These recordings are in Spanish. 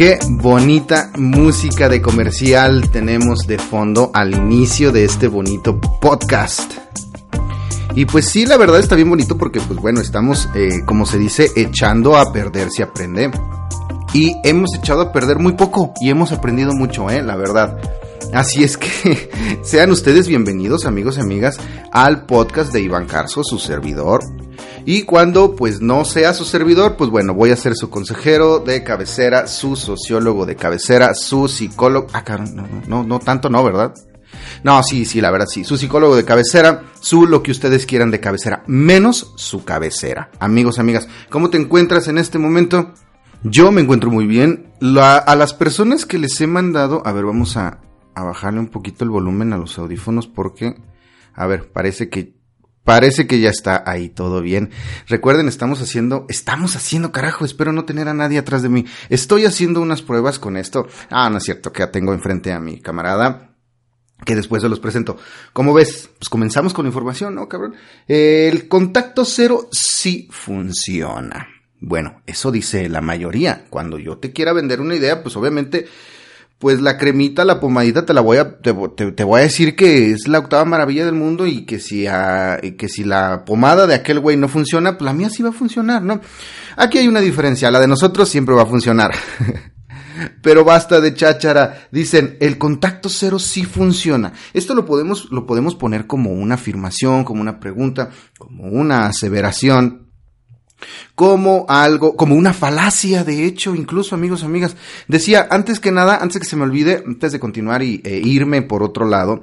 Qué bonita música de comercial tenemos de fondo al inicio de este bonito podcast. Y pues sí, la verdad está bien bonito porque pues bueno, estamos, eh, como se dice, echando a perder si aprende. Y hemos echado a perder muy poco y hemos aprendido mucho, eh, la verdad. Así es que sean ustedes bienvenidos amigos y amigas al podcast de Iván Carso, su servidor. Y cuando pues no sea su servidor, pues bueno, voy a ser su consejero de cabecera, su sociólogo de cabecera, su psicólogo. Ah, no, no, no, tanto no, ¿verdad? No, sí, sí, la verdad sí. Su psicólogo de cabecera, su lo que ustedes quieran de cabecera, menos su cabecera. Amigos, amigas, ¿cómo te encuentras en este momento? Yo me encuentro muy bien. a las personas que les he mandado, a ver, vamos a, a bajarle un poquito el volumen a los audífonos porque, a ver, parece que Parece que ya está ahí todo bien. Recuerden, estamos haciendo, estamos haciendo, carajo, espero no tener a nadie atrás de mí. Estoy haciendo unas pruebas con esto. Ah, no es cierto, que ya tengo enfrente a mi camarada, que después se los presento. ¿Cómo ves? Pues comenzamos con la información, ¿no, cabrón? El contacto cero sí funciona. Bueno, eso dice la mayoría. Cuando yo te quiera vender una idea, pues obviamente pues la cremita, la pomadita, te la voy a, te, voy a decir que es la octava maravilla del mundo y que si, que si la pomada de aquel güey no funciona, pues la mía sí va a funcionar, ¿no? Aquí hay una diferencia, la de nosotros siempre va a funcionar. Pero basta de cháchara. Dicen, el contacto cero sí funciona. Esto lo podemos, lo podemos poner como una afirmación, como una pregunta, como una aseveración como algo, como una falacia, de hecho, incluso amigos, amigas. Decía, antes que nada, antes que se me olvide, antes de continuar y e irme por otro lado,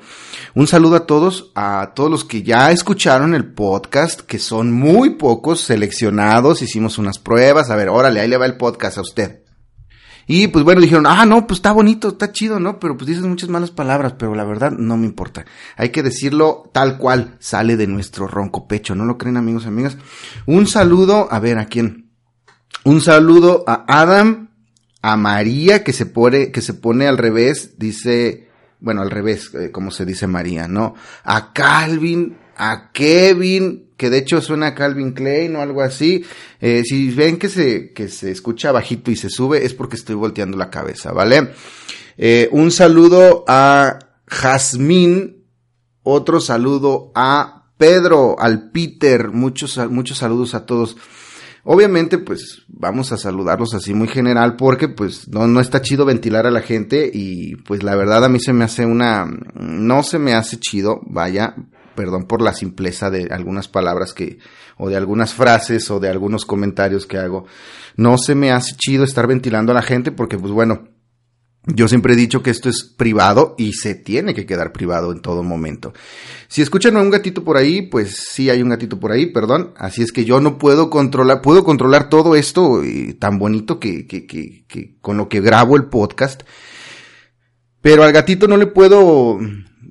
un saludo a todos, a todos los que ya escucharon el podcast, que son muy pocos seleccionados, hicimos unas pruebas, a ver, órale, ahí le va el podcast a usted. Y pues bueno, dijeron, ah, no, pues está bonito, está chido, ¿no? Pero pues dices muchas malas palabras, pero la verdad no me importa. Hay que decirlo tal cual sale de nuestro ronco pecho, ¿no lo creen amigos y amigas? Un saludo, a ver, ¿a quién? Un saludo a Adam, a María, que se pone, que se pone al revés, dice, bueno, al revés, eh, como se dice María, ¿no? A Calvin, a Kevin, que de hecho suena a Calvin Klein o algo así. Eh, si ven que se, que se escucha bajito y se sube, es porque estoy volteando la cabeza, ¿vale? Eh, un saludo a Jazmín, otro saludo a Pedro, al Peter, muchos, muchos saludos a todos. Obviamente, pues vamos a saludarlos así muy general porque pues no, no está chido ventilar a la gente y pues la verdad a mí se me hace una, no se me hace chido, vaya, perdón por la simpleza de algunas palabras que, o de algunas frases o de algunos comentarios que hago. No se me hace chido estar ventilando a la gente porque, pues bueno, yo siempre he dicho que esto es privado y se tiene que quedar privado en todo momento. Si escuchan a un gatito por ahí, pues sí hay un gatito por ahí, perdón. Así es que yo no puedo controlar, puedo controlar todo esto eh, tan bonito que, que, que, que con lo que grabo el podcast. Pero al gatito no le puedo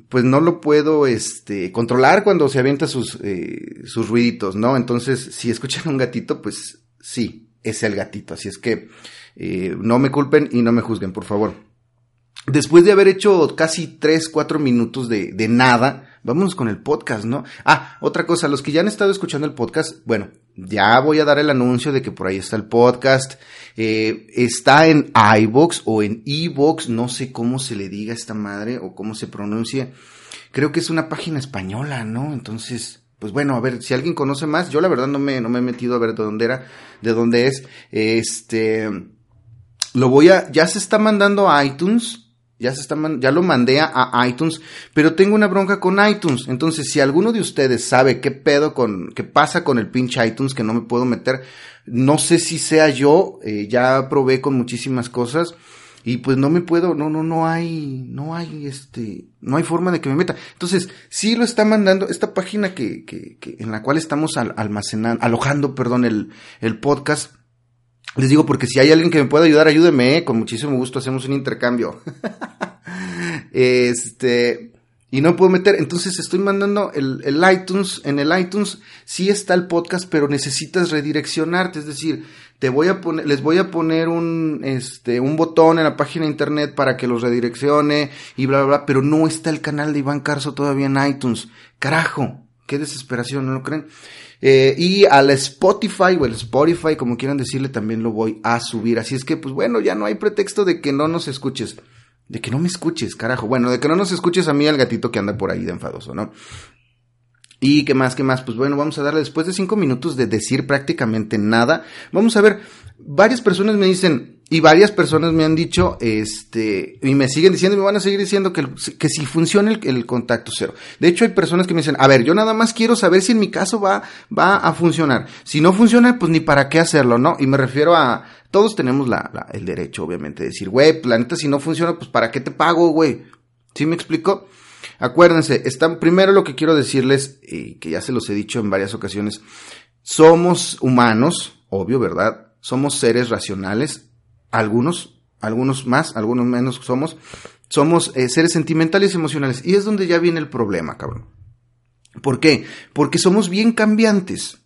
pues no lo puedo este, controlar cuando se avienta sus, eh, sus ruiditos, ¿no? Entonces, si escuchan un gatito, pues sí, es el gatito. Así es que eh, no me culpen y no me juzguen, por favor. Después de haber hecho casi 3, 4 minutos de, de nada, vámonos con el podcast, ¿no? Ah, otra cosa, los que ya han estado escuchando el podcast, bueno, ya voy a dar el anuncio de que por ahí está el podcast. Eh, está en iBox o en eBox, no sé cómo se le diga a esta madre o cómo se pronuncia. Creo que es una página española, ¿no? Entonces, pues bueno, a ver, si alguien conoce más, yo la verdad no me, no me he metido a ver de dónde era, de dónde es. Este, lo voy a, ya se está mandando a iTunes, ya se está ya lo mandé a, iTunes, pero tengo una bronca con iTunes. Entonces, si alguno de ustedes sabe qué pedo con, qué pasa con el pinche iTunes que no me puedo meter, no sé si sea yo, eh, ya probé con muchísimas cosas y pues no me puedo, no, no, no hay, no hay este, no hay forma de que me meta. Entonces, sí lo está mandando esta página que, que, que en la cual estamos almacenando, alojando, perdón, el, el podcast les digo porque si hay alguien que me pueda ayudar, ayúdeme, ¿eh? con muchísimo gusto hacemos un intercambio. este, y no puedo meter, entonces estoy mandando el, el, iTunes, en el iTunes sí está el podcast, pero necesitas redireccionarte, es decir, te voy a poner, les voy a poner un, este, un botón en la página de internet para que los redireccione y bla, bla, bla, pero no está el canal de Iván Carso todavía en iTunes. Carajo, qué desesperación, ¿no lo creen? Eh, y al Spotify o el Spotify, como quieran decirle, también lo voy a subir. Así es que, pues bueno, ya no hay pretexto de que no nos escuches. De que no me escuches, carajo. Bueno, de que no nos escuches a mí, al gatito que anda por ahí de enfadoso, ¿no? Y qué más, qué más. Pues bueno, vamos a darle después de cinco minutos de decir prácticamente nada. Vamos a ver, varias personas me dicen, y varias personas me han dicho, este, y me siguen diciendo, y me van a seguir diciendo que, que si funciona el, contacto cero. De hecho, hay personas que me dicen, a ver, yo nada más quiero saber si en mi caso va, va a funcionar. Si no funciona, pues ni para qué hacerlo, ¿no? Y me refiero a, todos tenemos la, el derecho, obviamente, de decir, güey, planeta, si no funciona, pues para qué te pago, güey. ¿Sí me explico? Acuérdense, están, primero lo que quiero decirles, y que ya se los he dicho en varias ocasiones, somos humanos, obvio, ¿verdad? Somos seres racionales, algunos, algunos más, algunos menos somos, somos eh, seres sentimentales y emocionales. Y es donde ya viene el problema, cabrón. ¿Por qué? Porque somos bien cambiantes.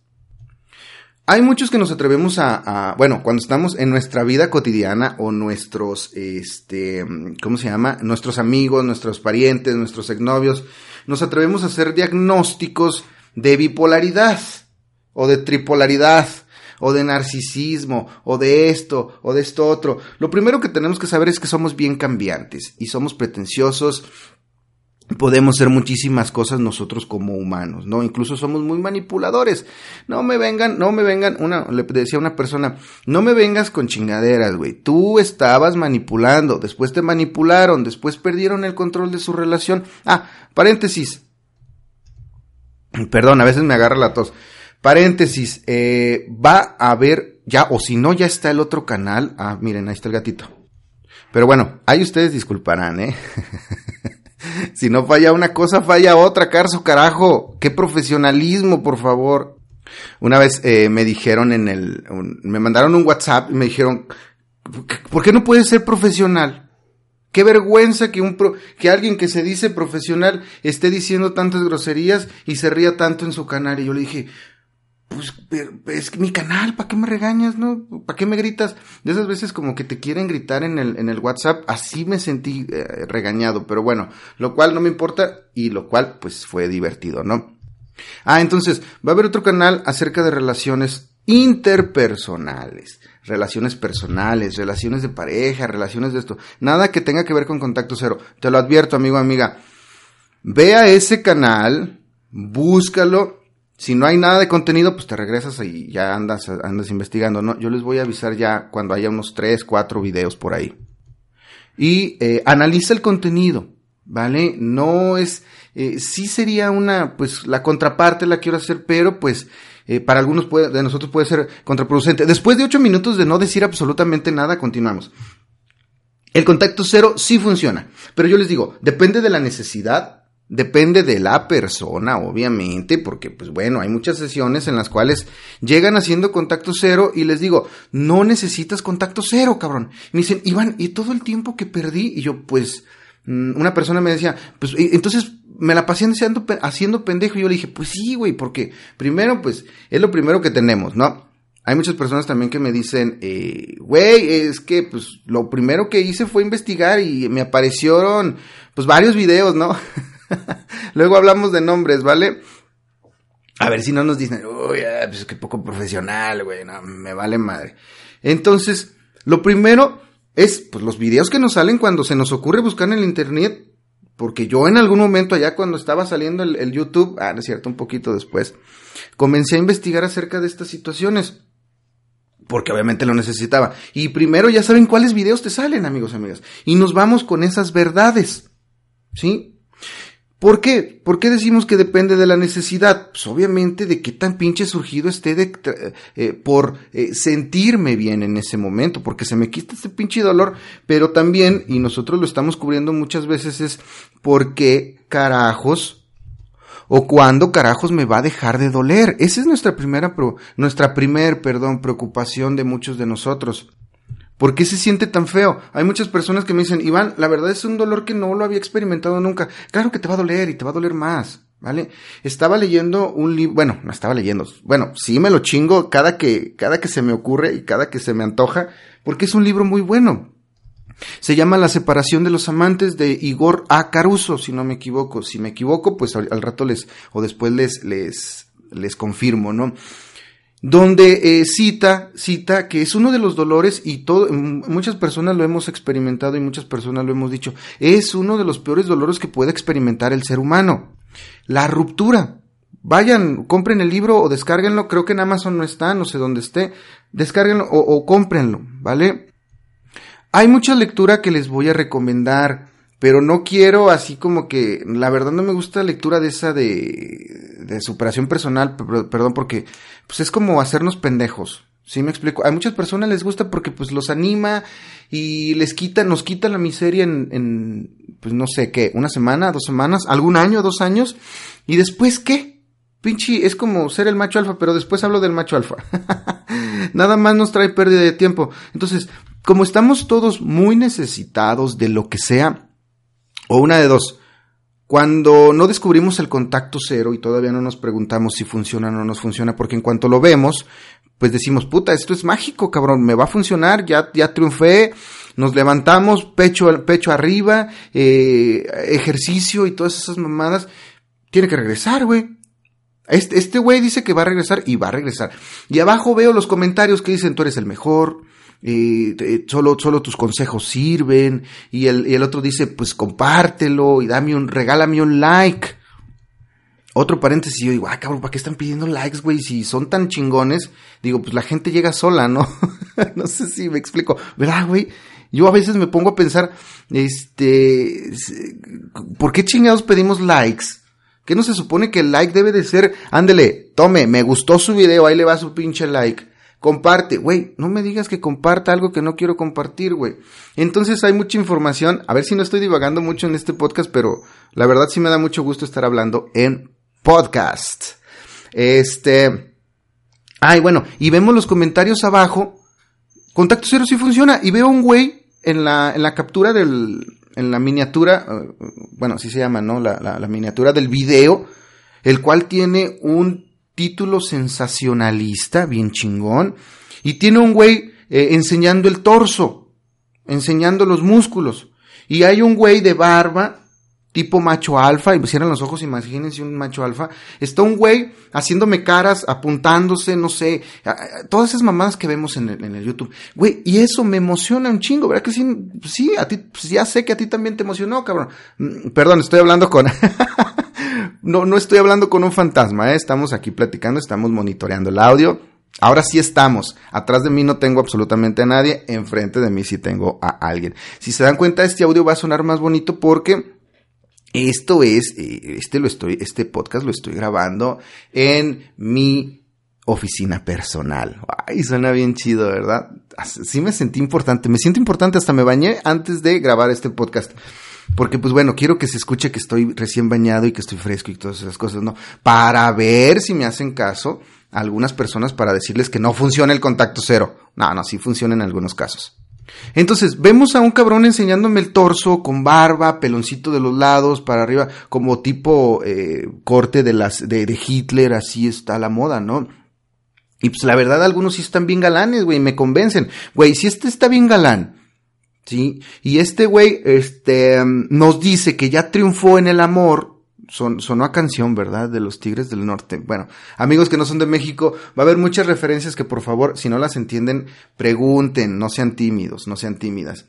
Hay muchos que nos atrevemos a, bueno, cuando estamos en nuestra vida cotidiana o nuestros, este, ¿cómo se llama? Nuestros amigos, nuestros parientes, nuestros exnovios, nos atrevemos a hacer diagnósticos de bipolaridad o de tripolaridad o de narcisismo, o de esto, o de esto otro. Lo primero que tenemos que saber es que somos bien cambiantes y somos pretenciosos, podemos ser muchísimas cosas nosotros como humanos, ¿no? Incluso somos muy manipuladores. No me vengan, no me vengan, una, le decía una persona, no me vengas con chingaderas, güey. Tú estabas manipulando, después te manipularon, después perdieron el control de su relación. Ah, paréntesis. Perdón, a veces me agarra la tos. Paréntesis, eh, va a haber ya, o si no, ya está el otro canal. Ah, miren, ahí está el gatito. Pero bueno, ahí ustedes disculparán, ¿eh? si no falla una cosa, falla otra, Carso, carajo. Qué profesionalismo, por favor. Una vez eh, me dijeron en el, me mandaron un WhatsApp y me dijeron, ¿por qué no puedes ser profesional? Qué vergüenza que un que alguien que se dice profesional esté diciendo tantas groserías y se ría tanto en su canal. Y yo le dije, pues es mi canal, ¿para qué me regañas, no? ¿Para qué me gritas? De esas veces como que te quieren gritar en el, en el WhatsApp, así me sentí eh, regañado, pero bueno, lo cual no me importa y lo cual pues fue divertido, ¿no? Ah, entonces, va a haber otro canal acerca de relaciones interpersonales, relaciones personales, relaciones de pareja, relaciones de esto, nada que tenga que ver con contacto cero. Te lo advierto, amigo, amiga. Ve a ese canal, búscalo si no hay nada de contenido, pues te regresas y ya andas, andas investigando, ¿no? Yo les voy a avisar ya cuando haya unos 3, 4 videos por ahí. Y eh, analiza el contenido, ¿vale? No es, eh, sí sería una, pues la contraparte la quiero hacer, pero pues eh, para algunos de nosotros puede ser contraproducente. Después de 8 minutos de no decir absolutamente nada, continuamos. El contacto cero sí funciona, pero yo les digo, depende de la necesidad Depende de la persona, obviamente, porque pues bueno, hay muchas sesiones en las cuales llegan haciendo contacto cero y les digo, no necesitas contacto cero, cabrón. me dicen, Iván, ¿y todo el tiempo que perdí? Y yo, pues, mm, una persona me decía, pues, entonces me la pasé haciendo, haciendo pendejo. Y yo le dije, pues sí, güey, porque primero, pues, es lo primero que tenemos, ¿no? Hay muchas personas también que me dicen, eh, güey, es que, pues, lo primero que hice fue investigar y me aparecieron, pues, varios videos, ¿no? Luego hablamos de nombres, ¿vale? A ver si no nos dicen, uy, ah, pues qué poco profesional, güey, no, me vale madre. Entonces, lo primero es, pues los videos que nos salen cuando se nos ocurre buscar en el internet, porque yo en algún momento allá cuando estaba saliendo el, YouTube, ah, no es cierto, un poquito después, comencé a investigar acerca de estas situaciones. porque obviamente lo necesitaba. Y primero ya saben cuáles videos te salen, amigos y amigas. Y nos vamos con esas verdades. ¿Sí? ¿Por qué? ¿Por qué decimos que depende de la necesidad? Pues obviamente de qué tan pinche surgido esté de, eh, por eh, sentirme bien en ese momento, porque se me quita este pinche dolor, pero también, y nosotros lo estamos cubriendo muchas veces, es porque carajos o cuándo carajos me va a dejar de doler. Esa es nuestra primera, nuestra primer, perdón, preocupación de muchos de nosotros. ¿Por qué se siente tan feo? Hay muchas personas que me dicen, Iván, la verdad es un dolor que no lo había experimentado nunca. Claro que te va a doler y te va a doler más, ¿vale? Estaba leyendo un libro, bueno, no estaba leyendo, bueno, sí me lo chingo cada que, cada que se me ocurre y cada que se me antoja, porque es un libro muy bueno. Se llama La separación de los amantes de Igor A. Caruso, si no me equivoco. Si me equivoco, pues al, al rato les, o después les, les, les confirmo, ¿no? Donde eh, cita, cita que es uno de los dolores y todo, muchas personas lo hemos experimentado y muchas personas lo hemos dicho, es uno de los peores dolores que puede experimentar el ser humano. La ruptura. Vayan, compren el libro o descárguenlo, creo que en Amazon no está, no sé dónde esté, descárguenlo o, o cómprenlo, ¿vale? Hay mucha lectura que les voy a recomendar pero no quiero así como que, la verdad no me gusta la lectura de esa de, de superación personal, perdón, porque pues es como hacernos pendejos. ¿Sí me explico? A muchas personas les gusta porque pues los anima y les quita, nos quita la miseria en, en pues no sé qué, una semana, dos semanas, algún año, dos años, y después qué? Pinche, es como ser el macho alfa, pero después hablo del macho alfa. Nada más nos trae pérdida de tiempo. Entonces, como estamos todos muy necesitados de lo que sea, o una de dos. Cuando no descubrimos el contacto cero y todavía no nos preguntamos si funciona o no nos funciona, porque en cuanto lo vemos, pues decimos, puta, esto es mágico, cabrón, me va a funcionar, ya, ya triunfé, nos levantamos, pecho, pecho arriba, eh, ejercicio y todas esas mamadas. Tiene que regresar, güey. Este, este güey dice que va a regresar y va a regresar. Y abajo veo los comentarios que dicen, tú eres el mejor, y solo, solo tus consejos sirven, y el, y el otro dice, pues compártelo y dame un, regálame un like. Otro paréntesis, yo digo, ah, cabrón, ¿para qué están pidiendo likes, güey? Si son tan chingones, digo, pues la gente llega sola, ¿no? no sé si me explico, ¿verdad, güey? Yo a veces me pongo a pensar, este, ¿por qué chingados pedimos likes? ¿Qué no se supone que el like debe de ser, ándele, tome, me gustó su video, ahí le va su pinche like. Comparte, güey, no me digas que comparta algo que no quiero compartir, güey. Entonces hay mucha información, a ver si no estoy divagando mucho en este podcast, pero la verdad sí me da mucho gusto estar hablando en podcast. Este, ay, bueno, y vemos los comentarios abajo. Contacto cero sí funciona y veo un güey en la, en la captura del, en la miniatura, eh, bueno, así se llama, ¿no? La, la, la miniatura del video, el cual tiene un título sensacionalista, bien chingón, y tiene un güey eh, enseñando el torso, enseñando los músculos, y hay un güey de barba, tipo macho alfa, y cierran los ojos, imagínense un macho alfa, está un güey haciéndome caras, apuntándose, no sé, todas esas mamadas que vemos en el, YouTube, güey, y eso me emociona un chingo, ¿verdad que sí? Sí, a ti, pues ya sé que a ti también te emocionó, cabrón. Mm, perdón, estoy hablando con... no, no estoy hablando con un fantasma, ¿eh? estamos aquí platicando, estamos monitoreando el audio. Ahora sí estamos. Atrás de mí no tengo absolutamente a nadie. Enfrente de mí sí tengo a alguien. Si se dan cuenta, este audio va a sonar más bonito porque esto es, eh, este lo estoy, este podcast lo estoy grabando en mi oficina personal. Ay, suena bien chido, ¿verdad? Sí me sentí importante. Me siento importante, hasta me bañé antes de grabar este podcast. Porque, pues bueno, quiero que se escuche que estoy recién bañado y que estoy fresco y todas esas cosas, ¿no? Para ver si me hacen caso algunas personas para decirles que no funciona el contacto cero. No, no, sí funciona en algunos casos. Entonces, vemos a un cabrón enseñándome el torso con barba, peloncito de los lados, para arriba, como tipo eh, corte de, las, de Hitler, así está la moda, ¿no? Y pues la verdad, algunos sí están bien galanes, güey, me convencen. Güey, si este está bien galán, ¿sí? Y este güey, este, nos dice que ya triunfó en el amor. Son, sonó a canción, ¿verdad? De los Tigres del Norte. Bueno, amigos que no son de México, va a haber muchas referencias que por favor, si no las entienden, pregunten, no sean tímidos, no sean tímidas.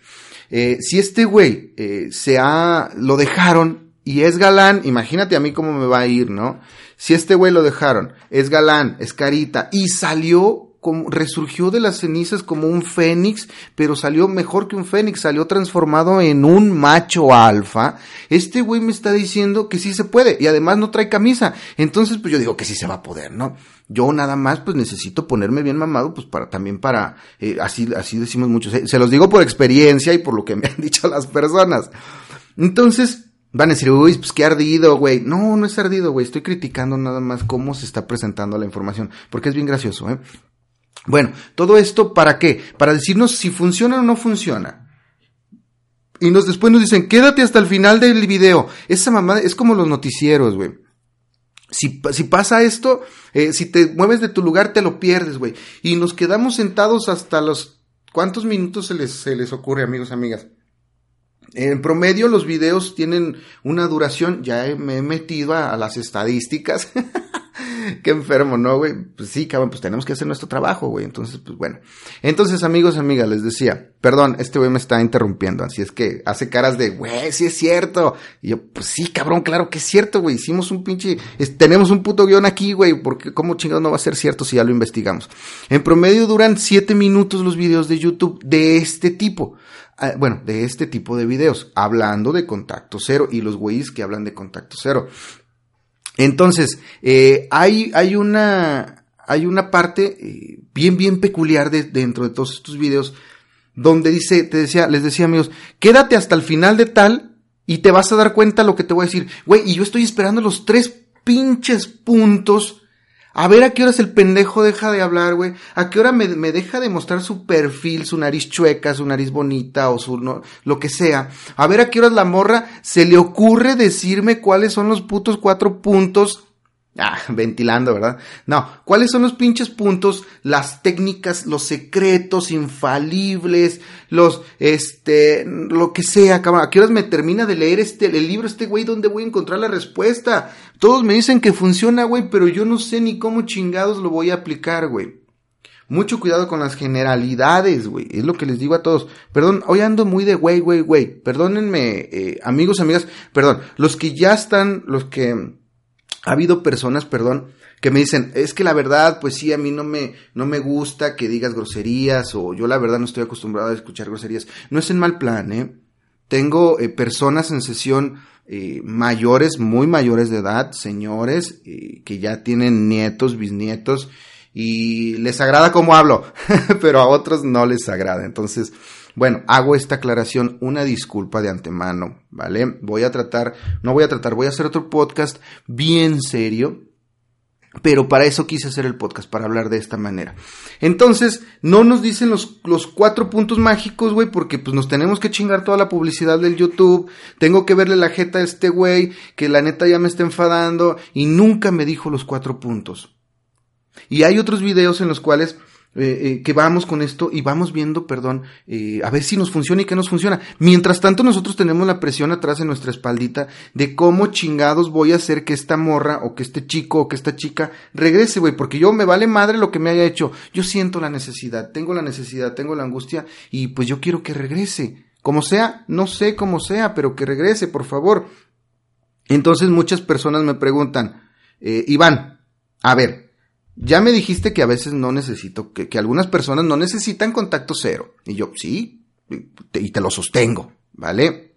Eh, si este güey eh, se ha, lo dejaron y es galán, imagínate a mí cómo me va a ir, ¿no? Si este güey lo dejaron, es galán, es carita y salió como, resurgió de las cenizas como un fénix, pero salió mejor que un fénix, salió transformado en un macho alfa. Este güey me está diciendo que sí se puede y además no trae camisa. Entonces, pues yo digo que sí se va a poder, ¿no? Yo nada más, pues necesito ponerme bien mamado, pues para también para, eh, así, así decimos muchos. Se los digo por experiencia y por lo que me han dicho las personas. Entonces, Van a decir, uy, pues qué ardido, güey. No, no es ardido, güey. Estoy criticando nada más cómo se está presentando la información. Porque es bien gracioso, ¿eh? Bueno, todo esto, ¿para qué? Para decirnos si funciona o no funciona. Y nos después nos dicen, quédate hasta el final del video. Esa mamada es como los noticieros, güey. Si, pasa esto, eh, si te mueves de tu lugar, te lo pierdes, güey. Y nos quedamos sentados hasta los... ¿Cuántos minutos se les, se les ocurre, amigos, amigas? En promedio los videos tienen una duración, ya me he metido a, las estadísticas. Qué enfermo, ¿no, güey? Pues sí, cabrón, pues tenemos que hacer nuestro trabajo, güey. Entonces, pues bueno. Entonces, amigos, amigas, les decía, perdón, este güey me está interrumpiendo, así es que hace caras de, güey, sí es cierto. Y yo, pues sí, cabrón, claro que es cierto, güey. Hicimos un pinche, tenemos un puto guion aquí, güey, porque cómo chingado no va a ser cierto si ya lo investigamos. En promedio duran siete minutos los videos de YouTube de este tipo. Ah, bueno, de este tipo de videos, hablando de contacto cero y los güeyes que hablan de contacto cero. Entonces, eh, hay, hay una, hay una parte eh, bien, bien peculiar de, dentro de todos estos videos donde dice, te decía, les decía amigos, quédate hasta el final de tal y te vas a dar cuenta lo que te voy a decir. Güey, y yo estoy esperando los tres pinches puntos a ver a qué horas el pendejo deja de hablar, güey. A qué hora me, deja de mostrar su perfil, su nariz chueca, su nariz bonita o su no, lo que sea. A ver a qué horas la morra se le ocurre decirme cuáles son los putos cuatro puntos Ah, ventilando, ¿verdad? No, ¿cuáles son los pinches puntos, las técnicas, los secretos infalibles, los, este, lo que sea, cabrón? ¿A qué horas me termina de leer este, el libro, este güey, dónde voy a encontrar la respuesta? Todos me dicen que funciona, güey, pero yo no sé ni cómo chingados lo voy a aplicar, güey. Mucho cuidado con las generalidades, güey. Es lo que les digo a todos. Perdón, hoy ando muy de güey, güey, güey. Perdónenme, eh, amigos, amigas. Perdón, los que ya están, los que ha habido personas, perdón, que me dicen, es que la verdad, pues sí, a mí no me, no me gusta que digas groserías o yo la verdad no estoy acostumbrado a escuchar groserías. No es en mal plan, ¿eh? Tengo eh, personas en sesión eh, mayores, muy mayores de edad, señores, eh, que ya tienen nietos, bisnietos, y les agrada cómo hablo, pero a otros no les agrada. Entonces, bueno, hago esta aclaración, una disculpa de antemano, ¿vale? Voy a tratar, no voy a tratar, voy a hacer otro podcast bien serio, pero para eso quise hacer el podcast, para hablar de esta manera. Entonces, no nos dicen los, los cuatro puntos mágicos, güey, porque pues nos tenemos que chingar toda la publicidad del YouTube. Tengo que verle la jeta a este güey, que la neta ya me está enfadando, y nunca me dijo los cuatro puntos. Y hay otros videos en los cuales eh, eh, que vamos con esto y vamos viendo, perdón, eh, a ver si nos funciona y qué nos funciona. Mientras tanto, nosotros tenemos la presión atrás en nuestra espaldita de cómo chingados voy a hacer que esta morra o que este chico o que esta chica regrese, güey, porque yo me vale madre lo que me haya hecho. Yo siento la necesidad, tengo la necesidad, tengo la angustia y pues yo quiero que regrese. Como sea, no sé cómo sea, pero que regrese, por favor. Entonces muchas personas me preguntan, Iván, a ver, ya me dijiste que a veces no necesito, que, algunas personas no necesitan contacto cero. Y yo, sí, y te lo sostengo, ¿vale?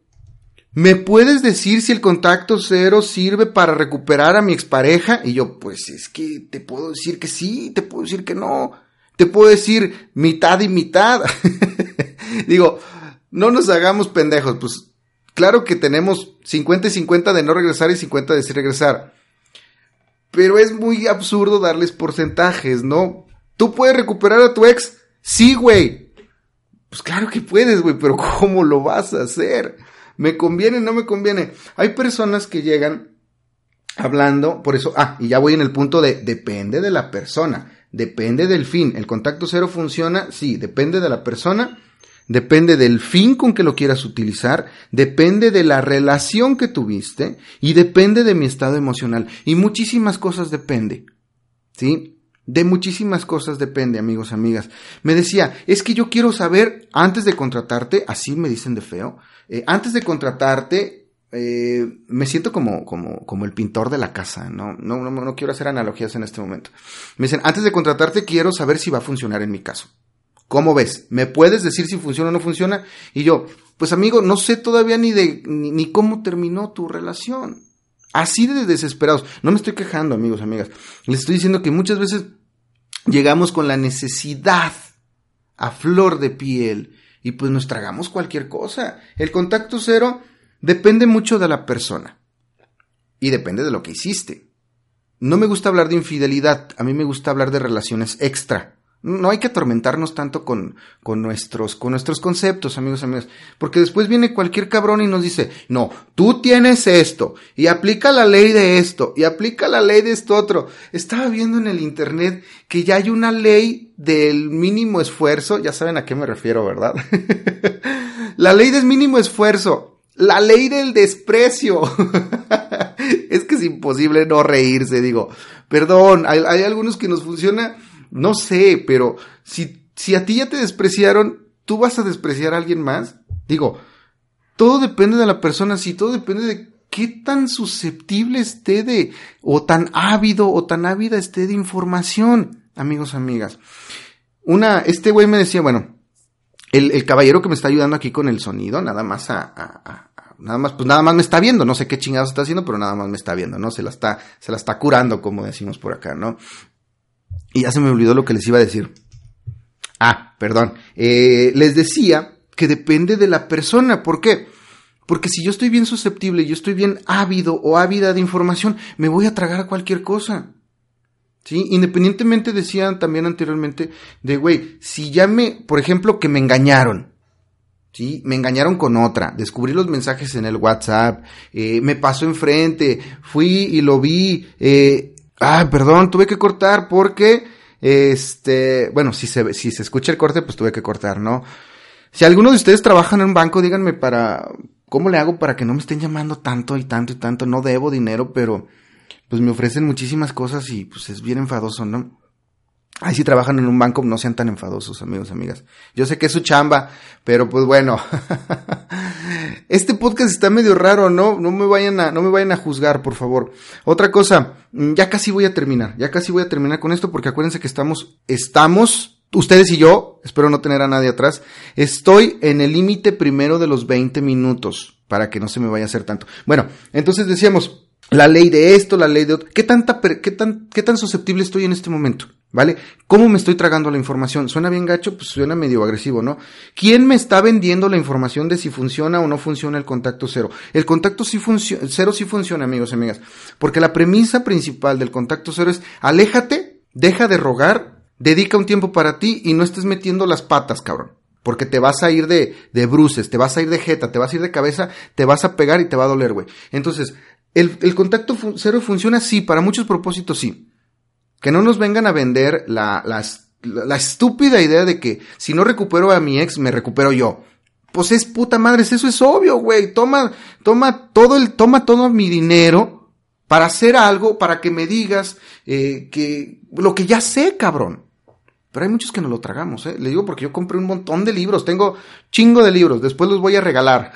¿Me puedes decir si el contacto cero sirve para recuperar a mi expareja? Y yo, pues es que te puedo decir que sí, te puedo decir que no. Te puedo decir mitad y mitad. Digo, no nos hagamos pendejos, pues claro que tenemos 50 y 50 de no regresar y 50 de sí regresar. Pero es muy absurdo darles porcentajes, ¿no? ¿Tú puedes recuperar a tu ex? Sí, güey. Pues claro que puedes, güey, pero ¿cómo lo vas a hacer? ¿Me conviene? ¿No me conviene? Hay personas que llegan hablando, por eso, ah, y ya voy en el punto de depende de la persona, depende del fin. ¿El contacto cero funciona? Sí, depende de la persona depende del fin con que lo quieras utilizar, depende de la relación que tuviste y depende de mi estado emocional. Y muchísimas cosas depende. ¿Sí? De muchísimas cosas depende, amigos, amigas. Me decía, es que yo quiero saber, antes de contratarte, así me dicen de feo, eh, antes de contratarte, eh, me siento como, como, como el pintor de la casa, ¿no? No, no, no quiero hacer analogías en este momento. Me dicen, antes de contratarte quiero saber si va a funcionar en mi caso. ¿Cómo ves? ¿Me puedes decir si funciona o no funciona? Y yo, pues amigo, no sé todavía ni de ni, cómo terminó tu relación. Así de desesperados. No me estoy quejando, amigos, amigas. Les estoy diciendo que muchas veces llegamos con la necesidad a flor de piel y pues nos tragamos cualquier cosa. El contacto cero depende mucho de la persona y depende de lo que hiciste. No me gusta hablar de infidelidad, a mí me gusta hablar de relaciones extra. No hay que atormentarnos tanto con, con, nuestros, con nuestros conceptos, amigos, amigos. Porque después viene cualquier cabrón y nos dice, no, tú tienes esto, y aplica la ley de esto, y aplica la ley de esto otro. Estaba viendo en el internet que ya hay una ley del mínimo esfuerzo, ya saben a qué me refiero, ¿verdad? la ley del mínimo esfuerzo, la ley del desprecio. es que es imposible no reírse, digo. Perdón, hay, hay algunos que nos funciona no sé, pero si, si a ti ya te despreciaron, ¿tú vas a despreciar a alguien más? Digo, todo depende de la persona, sí, todo depende de qué tan susceptible esté de, o tan ávido, o tan ávida esté de información, amigos, amigas. Una, este güey me decía, bueno, el, el, caballero que me está ayudando aquí con el sonido, nada más a, a, nada más, pues nada más me está viendo, no sé qué chingados está haciendo, pero nada más me está viendo, ¿no? Se la está, se la está curando, como decimos por acá, ¿no? Y ya se me olvidó lo que les iba a decir. Ah, perdón. Eh, les decía que depende de la persona. ¿Por qué? Porque si yo estoy bien susceptible, yo estoy bien ávido o ávida de información, me voy a tragar cualquier cosa. ¿Sí? Independientemente decían también anteriormente de, güey, si ya me, por ejemplo, que me engañaron. ¿Sí? Me engañaron con otra, descubrí los mensajes en el WhatsApp, eh, me pasó enfrente, fui y lo vi, eh, Ah, perdón, tuve que cortar porque, este, bueno, si se, si se escucha el corte, pues tuve que cortar, ¿no? Si alguno de ustedes trabajan en un banco, díganme para, ¿cómo le hago para que no me estén llamando tanto y tanto y tanto? No debo dinero, pero, pues me ofrecen muchísimas cosas y pues es bien enfadoso, ¿no? Ay, si trabajan en un banco, no sean tan enfadosos, amigos, amigas. Yo sé que es su chamba, pero pues bueno. este podcast está medio raro, ¿no? No me vayan a, no me vayan a juzgar, por favor. Otra cosa, mm, ya casi voy a terminar, ya casi voy a terminar con esto porque acuérdense que estamos, estamos, ustedes y yo, espero no tener a nadie atrás, estoy en el límite primero de los 20 minutos para que no se me vaya a hacer tanto. Bueno, entonces decíamos, la ley de esto, la ley de otro. ¿Qué tanta, qué tan, qué tan susceptible estoy en este momento? ¿Vale? ¿Cómo me estoy tragando la información? ¿Suena bien gacho? Pues suena medio agresivo, ¿no? ¿Quién me está vendiendo la información de si funciona o no funciona el contacto cero? El contacto sí cero sí funciona, amigos y amigas. Porque la premisa principal del contacto cero es aléjate, deja de rogar, dedica un tiempo para ti y no estés metiendo las patas, cabrón. Porque te vas a ir de, de bruces, te vas a ir de jeta, te vas a ir de cabeza, te vas a pegar y te va a doler, güey. Entonces, ¿el, el contacto cero funciona? Sí, para muchos propósitos sí. Que no nos vengan a vender la, la, estúpida idea de que si no recupero a mi ex, me recupero yo. Pues es puta madre, eso es obvio, güey. Toma, toma todo el, toma todo mi dinero para hacer algo, para que me digas eh, que lo que ya sé, cabrón. Pero hay muchos que no lo tragamos, ¿eh? Le digo porque yo compré un montón de libros, tengo chingo de libros, después los voy a regalar.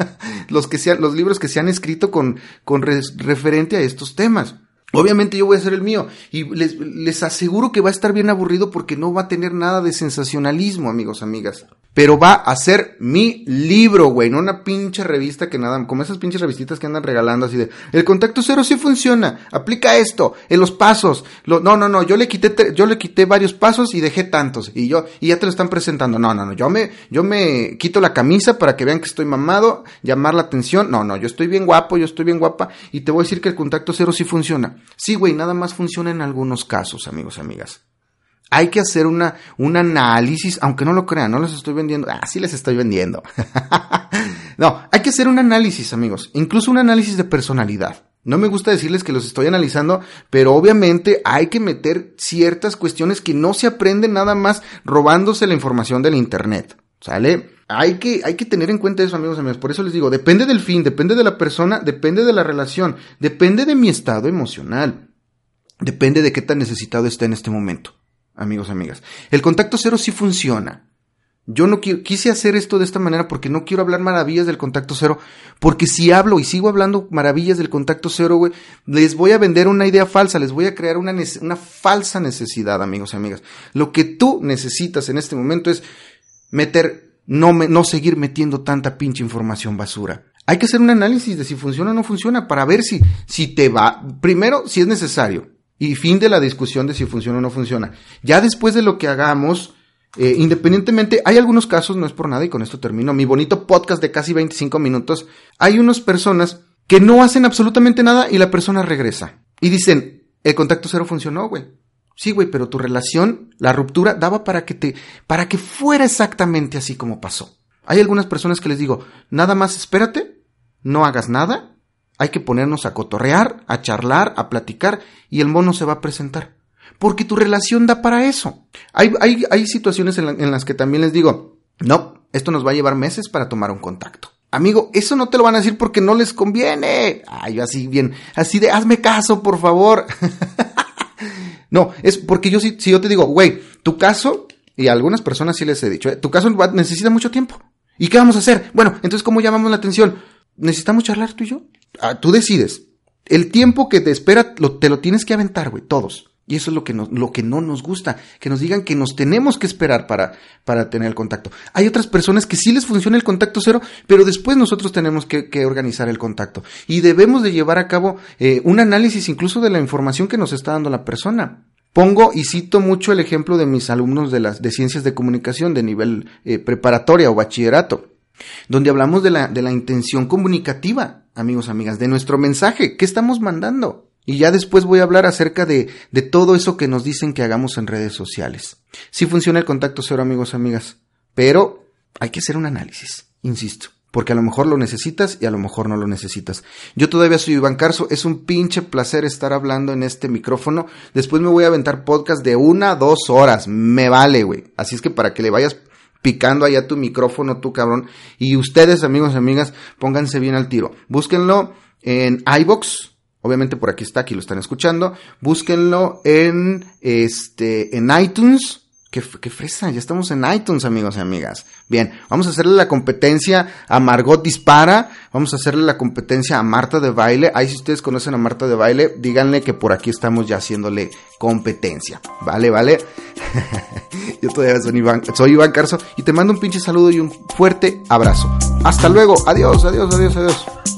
los que los libros que se han escrito con, con referente a estos temas. Obviamente yo voy a hacer el mío y les, les, aseguro que va a estar bien aburrido porque no va a tener nada de sensacionalismo, amigos, amigas pero va a ser mi libro, güey, no una pinche revista que nada, como esas pinches revistitas que andan regalando así de, el contacto cero sí funciona, aplica esto, en los pasos, no, no, no, yo le quité, yo le quité varios pasos y dejé tantos, y yo, y ya te lo están presentando, no, no, no, yo me, yo me quito la camisa para que vean que estoy mamado, llamar la atención, no, no, yo estoy bien guapo, yo estoy bien guapa, y te voy a decir que el contacto cero sí funciona. Sí, güey, nada más funciona en algunos casos, amigos, amigas. Hay que hacer una, un análisis, aunque no lo crean, no les estoy vendiendo. Ah, sí les estoy vendiendo. no, hay que hacer un análisis, amigos. Incluso un análisis de personalidad. No me gusta decirles que los estoy analizando, pero obviamente hay que meter ciertas cuestiones que no se aprenden nada más robándose la información del Internet. ¿Sale? Hay que, hay que tener en cuenta eso, amigos, amigos. Por eso les digo, depende del fin, depende de la persona, depende de la relación, depende de mi estado emocional, depende de qué tan necesitado está en este momento amigos, amigas. El contacto cero sí funciona. Yo no quiero, quise hacer esto de esta manera porque no quiero hablar maravillas del contacto cero, porque si hablo y sigo hablando maravillas del contacto cero, güey, les voy a vender una idea falsa, les voy a crear una, falsa necesidad, amigos y amigas. Lo que tú necesitas en este momento es meter, no, seguir metiendo tanta pinche información basura. Hay que hacer un análisis de si funciona o no funciona para ver si te va, primero, si es necesario, y fin de la discusión de si funciona o no funciona. Ya después de lo que hagamos, eh, independientemente, hay algunos casos, no es por nada, y con esto termino, mi bonito podcast de casi 25 minutos, hay unas personas que no hacen absolutamente nada y la persona regresa. Y dicen, el contacto cero funcionó, güey. Sí, güey, pero tu relación, la ruptura, daba para que te, para que fuera exactamente así como pasó. Hay algunas personas que les digo, nada más espérate, no hagas nada, hay que ponernos a cotorrear, a charlar, a platicar, y el mono se va a presentar porque tu relación da para eso. Hay, hay, hay situaciones en, las que también les digo, no, esto nos va a llevar meses para tomar un contacto. Amigo, eso no te lo van a decir porque no les conviene. Ay, así bien, así de, hazme caso, por favor. no, es porque yo si, si yo te digo, güey, tu caso, y a algunas personas sí les he dicho, eh, tu caso necesita mucho tiempo. ¿Y qué vamos a hacer? Bueno, entonces, ¿cómo llamamos la atención? ¿Necesitamos charlar tú y yo? Ah, tú decides. El tiempo que te espera lo, te lo tienes que aventar, güey, todos. Y eso es lo que, lo que no nos gusta, que nos digan que nos tenemos que esperar para, para tener el contacto. Hay otras personas que sí les funciona el contacto cero, pero después nosotros tenemos que, organizar el contacto. Y debemos de llevar a cabo eh, un análisis incluso de la información que nos está dando la persona. Pongo y cito mucho el ejemplo de mis alumnos de las de ciencias de comunicación de nivel eh, preparatoria o bachillerato, donde hablamos de la, de la intención comunicativa, amigos, amigas, de nuestro mensaje, ¿qué estamos mandando? Y ya después voy a hablar acerca de, de todo eso que nos dicen que hagamos en redes sociales. Sí funciona el contacto cero, amigos, amigas, pero hay que hacer un análisis, insisto. Porque a lo mejor lo necesitas y a lo mejor no lo necesitas. Yo todavía soy Iván Carso, es un pinche placer estar hablando en este micrófono. Después me voy a aventar podcast de una, dos horas. Me vale, güey. Así es que para que le vayas picando allá tu micrófono, tu cabrón. Y ustedes, amigos y amigas, pónganse bien al tiro. Búsquenlo en iBox, Obviamente por aquí está, aquí lo están escuchando. Búsquenlo en este en iTunes. Qué, fresa, ya estamos en iTunes, amigos y amigas. Bien, vamos a hacerle la competencia a Margot Dispara, vamos a hacerle la competencia a Marta de Baile. Ahí si ustedes conocen a Marta de Baile, díganle que por aquí estamos ya haciéndole competencia. Vale, vale. Yo todavía soy Iván Carso y te mando un pinche saludo y un fuerte abrazo. Hasta luego, adiós, adiós, adiós, adiós.